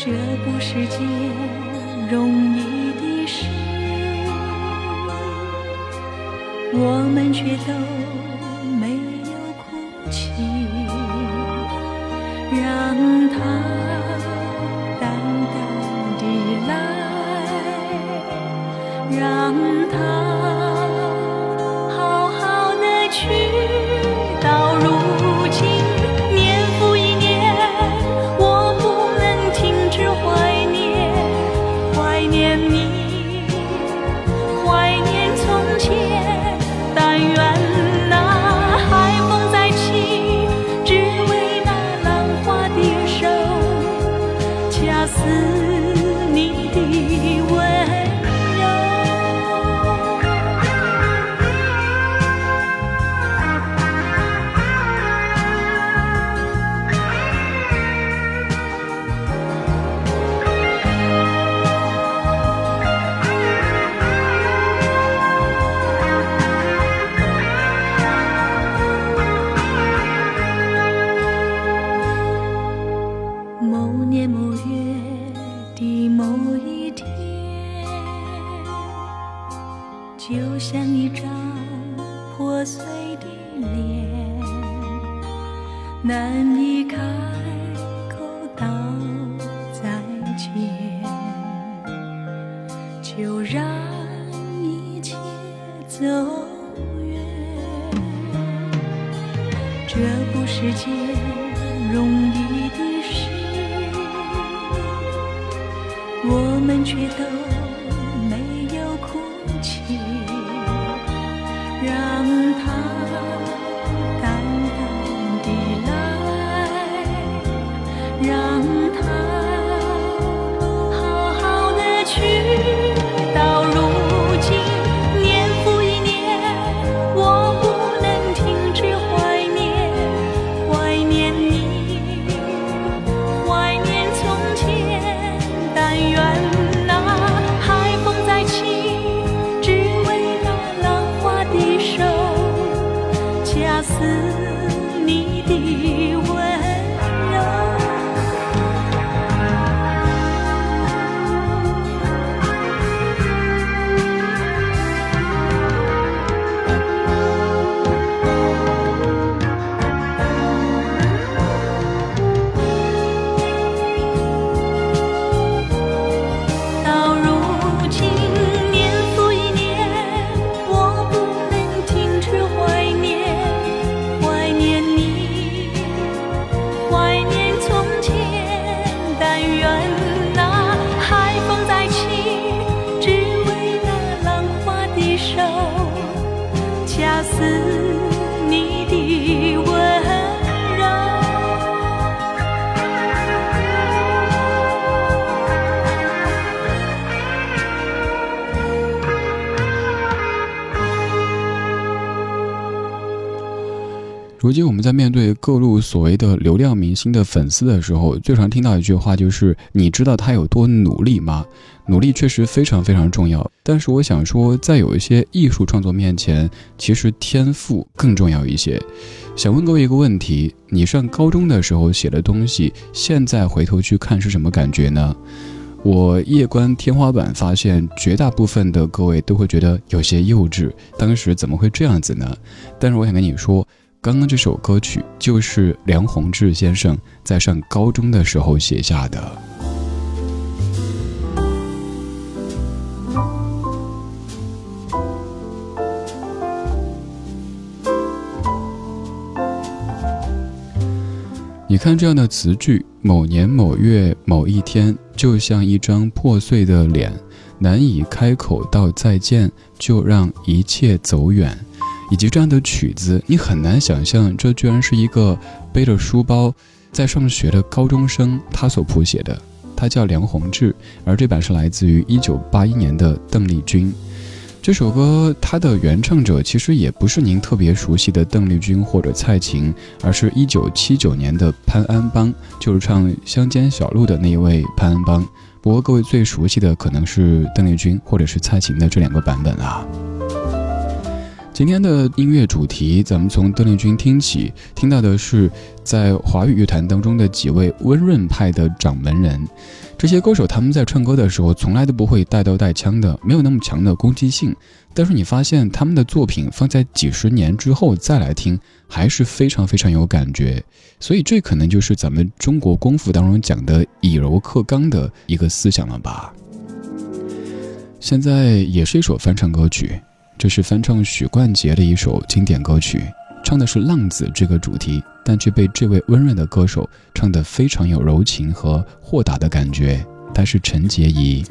这不是件容易的事，我们却都。却都。我们在面对各路所谓的流量明星的粉丝的时候，最常听到一句话就是：“你知道他有多努力吗？”努力确实非常非常重要，但是我想说，在有一些艺术创作面前，其实天赋更重要一些。想问各位一个问题：你上高中的时候写的东西，现在回头去看是什么感觉呢？我夜观天花板，发现绝大部分的各位都会觉得有些幼稚。当时怎么会这样子呢？但是我想跟你说。刚刚这首歌曲就是梁鸿志先生在上高中的时候写下的。你看这样的词句：某年某月某一天，就像一张破碎的脸，难以开口道再见，就让一切走远。以及这样的曲子，你很难想象，这居然是一个背着书包在上学的高中生他所谱写的。他叫梁鸿志，而这版是来自于一九八一年的邓丽君。这首歌它的原唱者其实也不是您特别熟悉的邓丽君或者蔡琴，而是一九七九年的潘安邦，就是唱《乡间小路》的那一位潘安邦。不过各位最熟悉的可能是邓丽君或者是蔡琴的这两个版本啊。今天的音乐主题，咱们从邓丽君听起，听到的是在华语乐坛当中的几位温润派的掌门人。这些歌手他们在唱歌的时候，从来都不会带刀带枪的，没有那么强的攻击性。但是你发现他们的作品放在几十年之后再来听，还是非常非常有感觉。所以这可能就是咱们中国功夫当中讲的以柔克刚的一个思想了吧。现在也是一首翻唱歌曲。这是翻唱许冠杰的一首经典歌曲，唱的是浪子这个主题，但却被这位温润的歌手唱得非常有柔情和豁达的感觉。他是陈洁仪。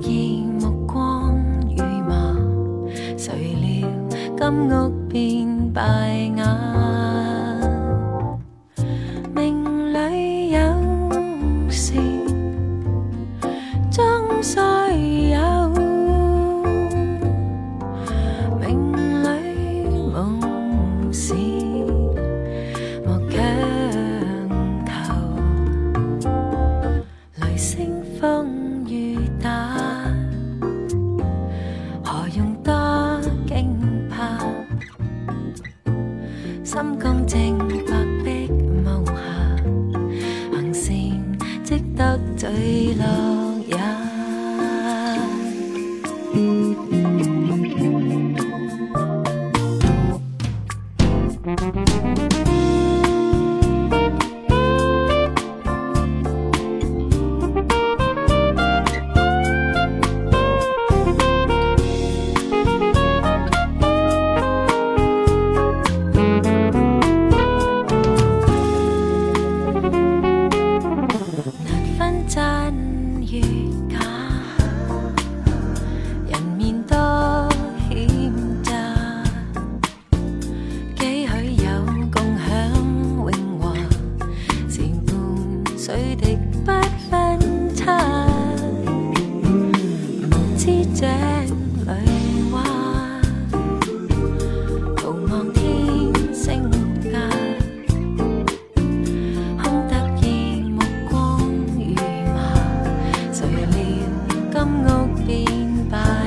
见目光如麻谁料金屋变败瓦 心屋变白。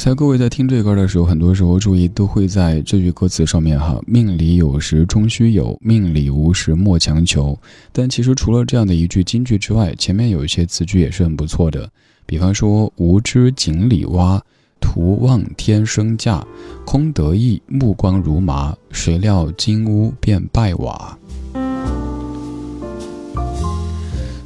猜各位在听这歌的时候，很多时候注意都会在这句歌词上面哈，命里有时终须有，命里无时莫强求。但其实除了这样的一句金句之外，前面有一些词句也是很不错的。比方说“无知井里蛙，徒望天生价，空得意，目光如麻，谁料金屋变败瓦。”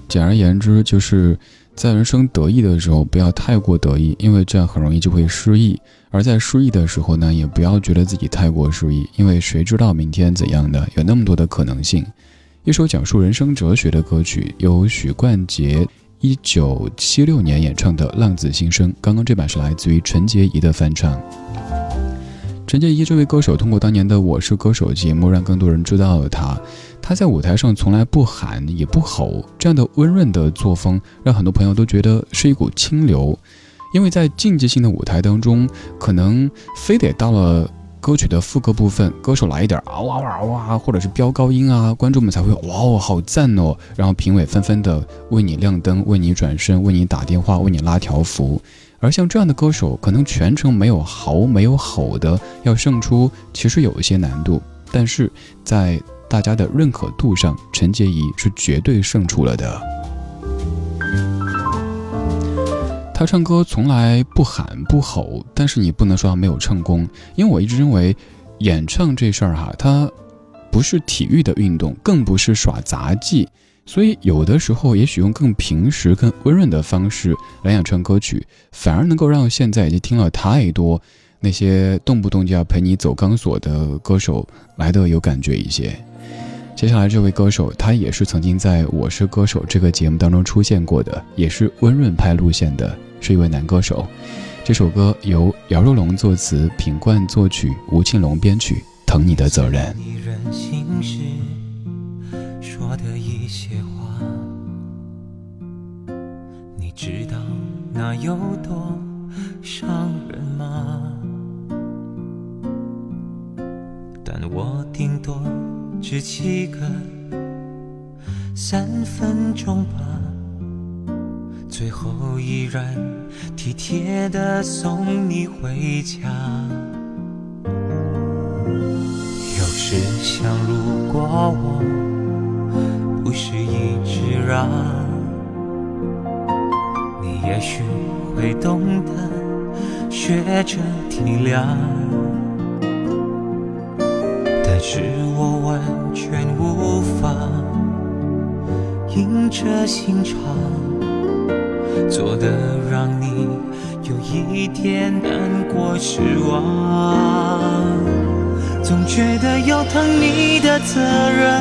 简而言之，就是在人生得意的时候，不要太过得意，因为这样很容易就会失意；而在失意的时候呢，也不要觉得自己太过失意，因为谁知道明天怎样的，有那么多的可能性。一首讲述人生哲学的歌曲，由许冠杰一九七六年演唱的《浪子心声》，刚刚这版是来自于陈洁仪的翻唱。陈洁仪这位歌手，通过当年的《我是歌手》节目，让更多人知道了她。他在舞台上从来不喊也不吼，这样的温润的作风让很多朋友都觉得是一股清流。因为在竞技性的舞台当中，可能非得到了歌曲的副歌部分，歌手来一点啊哇哇哇，或者是飙高音啊，观众们才会哇哦好赞哦，然后评委纷纷的为你亮灯，为你转身，为你打电话，为你拉条幅。而像这样的歌手，可能全程没有嚎没有吼的，要胜出其实有一些难度，但是在。大家的认可度上，陈洁仪是绝对胜出了的。他唱歌从来不喊不吼，但是你不能说他没有唱功，因为我一直认为，演唱这事儿哈，它不是体育的运动，更不是耍杂技，所以有的时候也许用更平实、更温润的方式来演唱歌曲，反而能够让现在已经听了太多那些动不动就要陪你走钢索的歌手来的有感觉一些。接下来这位歌手，他也是曾经在《我是歌手》这个节目当中出现过的，也是温润派路线的，是一位男歌手。这首歌由姚若龙作词，品冠作曲，吴庆隆编曲，《疼你的责任》。说的一些话，你知道那有多伤人吗？但我顶多。只几个三分钟吧，最后依然体贴的送你回家。有时想，如果我是一直让，你也许会懂得学着体谅。但是我完全无法硬着心肠做的，让你有一点难过失望。总觉得有疼你的责任，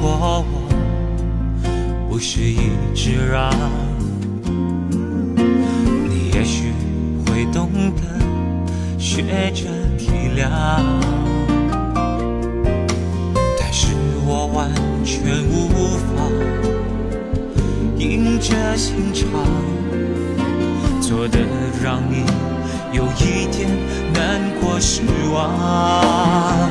过往不是一直让，你也许会懂得学着体谅，但是我完全无法硬着心肠做的让你有一点难过失望，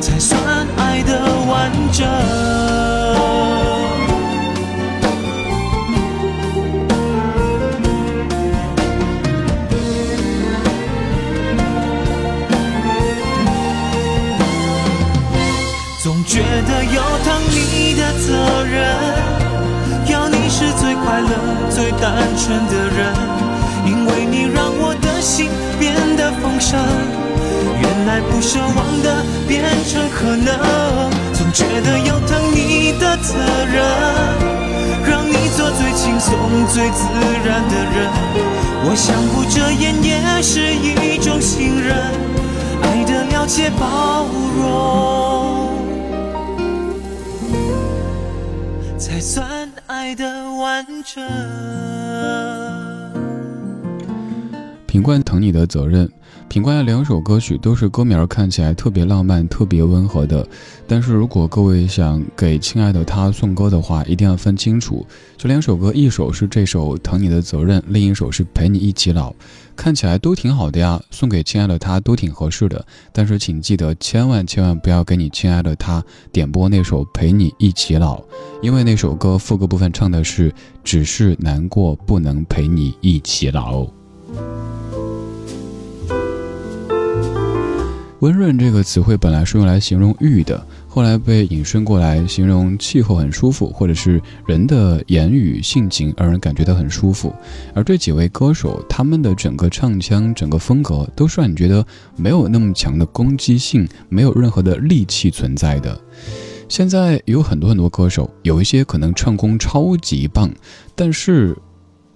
才算爱的完整。总觉得有疼你的责任，要你是最快乐、最单纯的人，因为你让我的心变得丰盛。来不奢望的变成可能，总觉得要疼你的责任，让你做最轻松、最自然的人。我想不遮掩也是一种信任，爱的了解包容，才算爱的完整。品冠疼你的责任，品冠的两首歌曲都是歌名看起来特别浪漫、特别温和的。但是如果各位想给亲爱的他送歌的话，一定要分清楚，这两首歌，一首是这首《疼你的责任》，另一首是《陪你一起老》，看起来都挺好的呀，送给亲爱的他都挺合适的。但是请记得，千万千万不要给你亲爱的他点播那首《陪你一起老》，因为那首歌副歌部分唱的是“只是难过，不能陪你一起老”。温润这个词汇本来是用来形容玉的，后来被引申过来形容气候很舒服，或者是人的言语性情让人感觉到很舒服。而这几位歌手，他们的整个唱腔、整个风格，都是让你觉得没有那么强的攻击性，没有任何的戾气存在的。现在有很多很多歌手，有一些可能唱功超级棒，但是。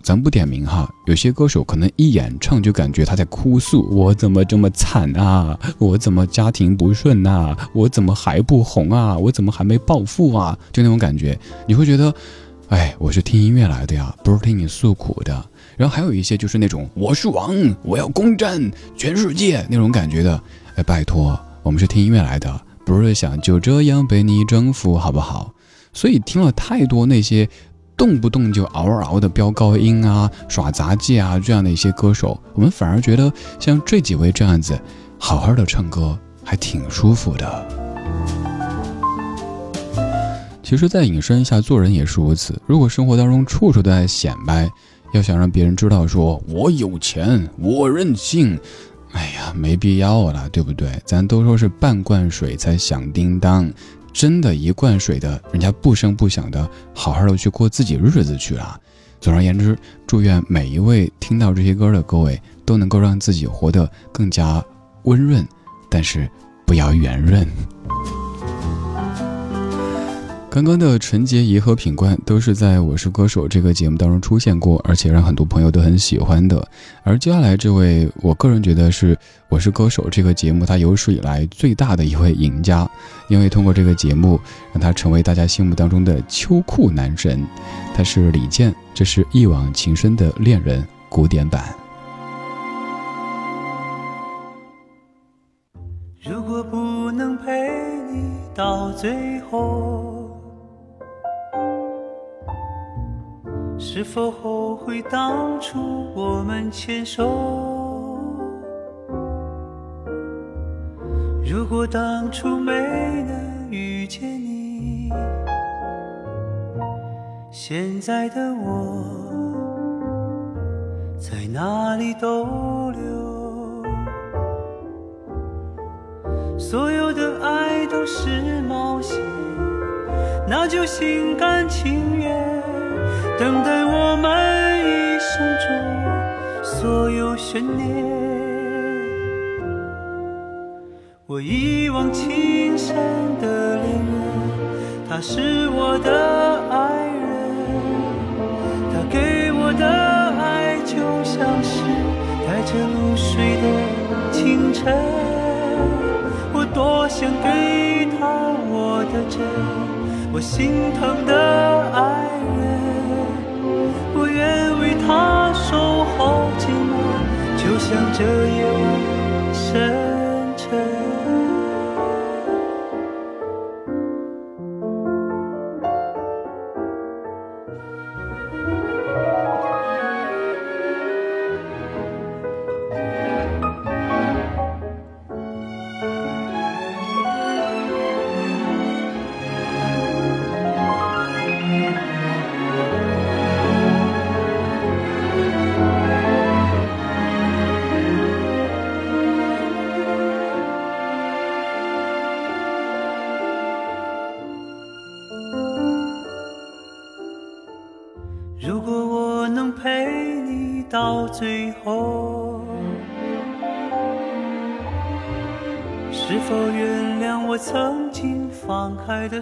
咱不点名哈，有些歌手可能一演唱就感觉他在哭诉，我怎么这么惨啊？我怎么家庭不顺呐？我怎么还不红啊？我怎么还没暴富啊？就那种感觉，你会觉得，哎，我是听音乐来的呀，不是听你诉苦的。然后还有一些就是那种我是王，我要攻占全世界那种感觉的，哎，拜托，我们是听音乐来的，不是想就这样被你征服，好不好？所以听了太多那些。动不动就嗷嗷的飙高音啊，耍杂技啊，这样的一些歌手，我们反而觉得像这几位这样子，好好的唱歌还挺舒服的。其实再引申一下，做人也是如此。如果生活当中处处都在显摆，要想让别人知道说我有钱，我任性，哎呀，没必要了，对不对？咱都说是半罐水才响叮当。真的，一罐水的，人家不声不响的，好好的去过自己日子去了。总而言之，祝愿每一位听到这些歌的各位，都能够让自己活得更加温润，但是不要圆润。刚刚的陈洁仪和品冠都是在我是歌手这个节目当中出现过，而且让很多朋友都很喜欢的。而接下来这位，我个人觉得是我是歌手这个节目他有史以来最大的一位赢家，因为通过这个节目让他成为大家心目当中的秋裤男神。他是李健，这是一往情深的恋人古典版。如果不能陪你到最是否后悔当初我们牵手？如果当初没能遇见你，现在的我在哪里逗留？所有的爱都是冒险，那就心甘情愿。等待我们一生中所有悬念。我一往情深的恋人，他是我的爱人。他给我的爱就像是带着露水的清晨。我多想给他我的真，我心疼的爱这夜晚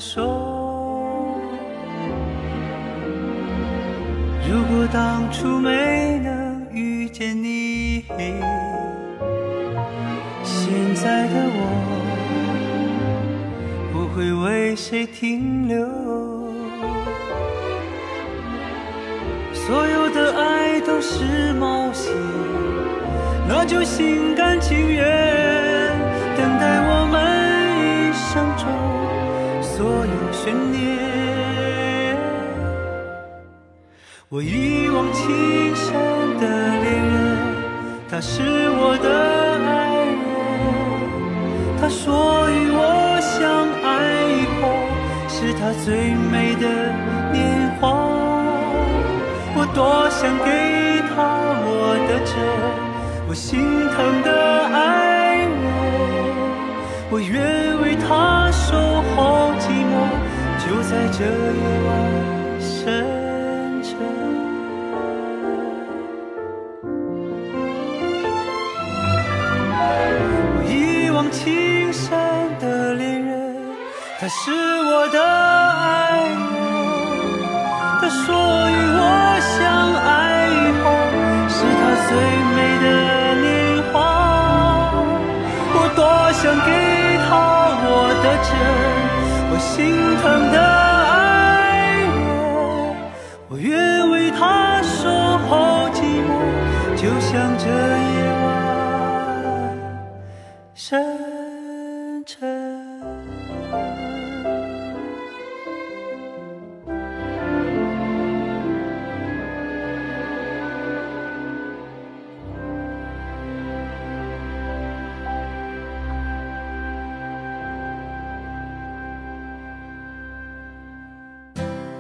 手？如果当初没能遇见你，现在的我不会为谁停留。所有的爱都是冒险，那就心甘情愿。等待我们一生中所有悬念。我一往情深的恋人，他是我的爱人。他说与我相爱以后，是他最美的年华。我多想给他我的真，我心疼的这夜晚深沉。我一往情深的恋人，他是我的爱人。他说与我相爱以后，是他最美的年华。我多想给。的真，我心疼的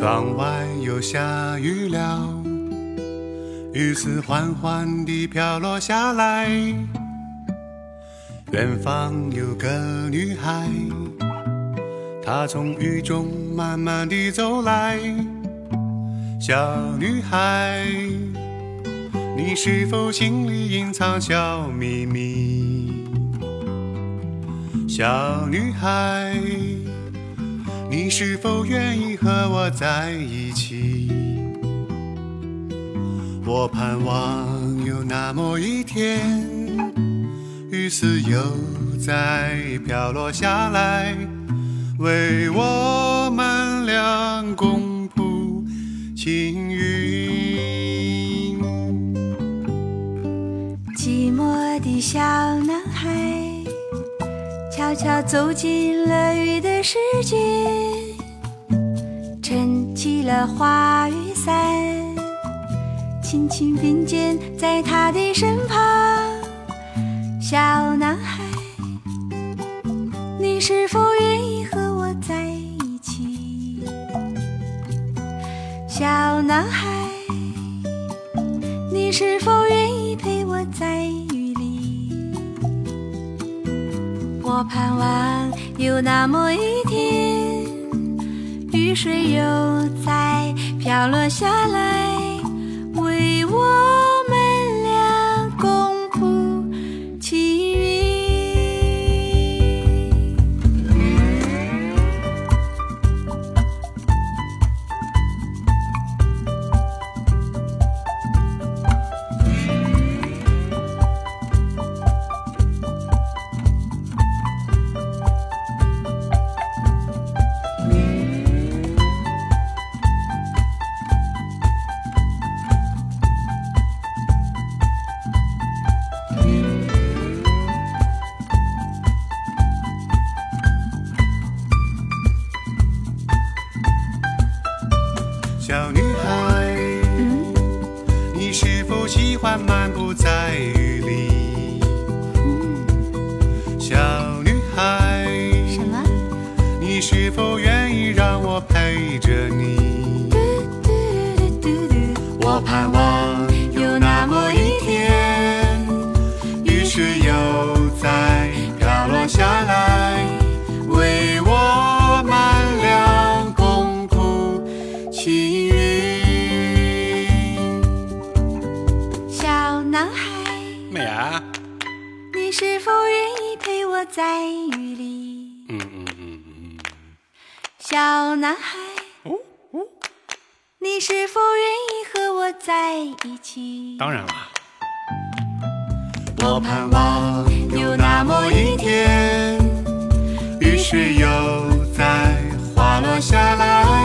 窗外又下雨了，雨丝缓缓地飘落下来，远方有个女孩，她从雨中慢慢地走来。小女孩，你是否心里隐藏小秘密？小女孩，你是否愿意和我在一起？我盼望有那么一天，雨丝又再飘落下来，为我们俩共谱青云。寂寞的小男孩，悄悄走进了雨的世界，撑起了花雨伞。轻轻并肩在他的身旁，小男孩，你是否愿意和我在一起？小男孩，你是否愿意陪我在雨里？我盼望有那么一天，雨水又再飘落下来。在雨里？嗯嗯嗯嗯。小男孩，你是否愿意和我在一起？当然啦。我盼望有那么一天，雨水又在滑落下来，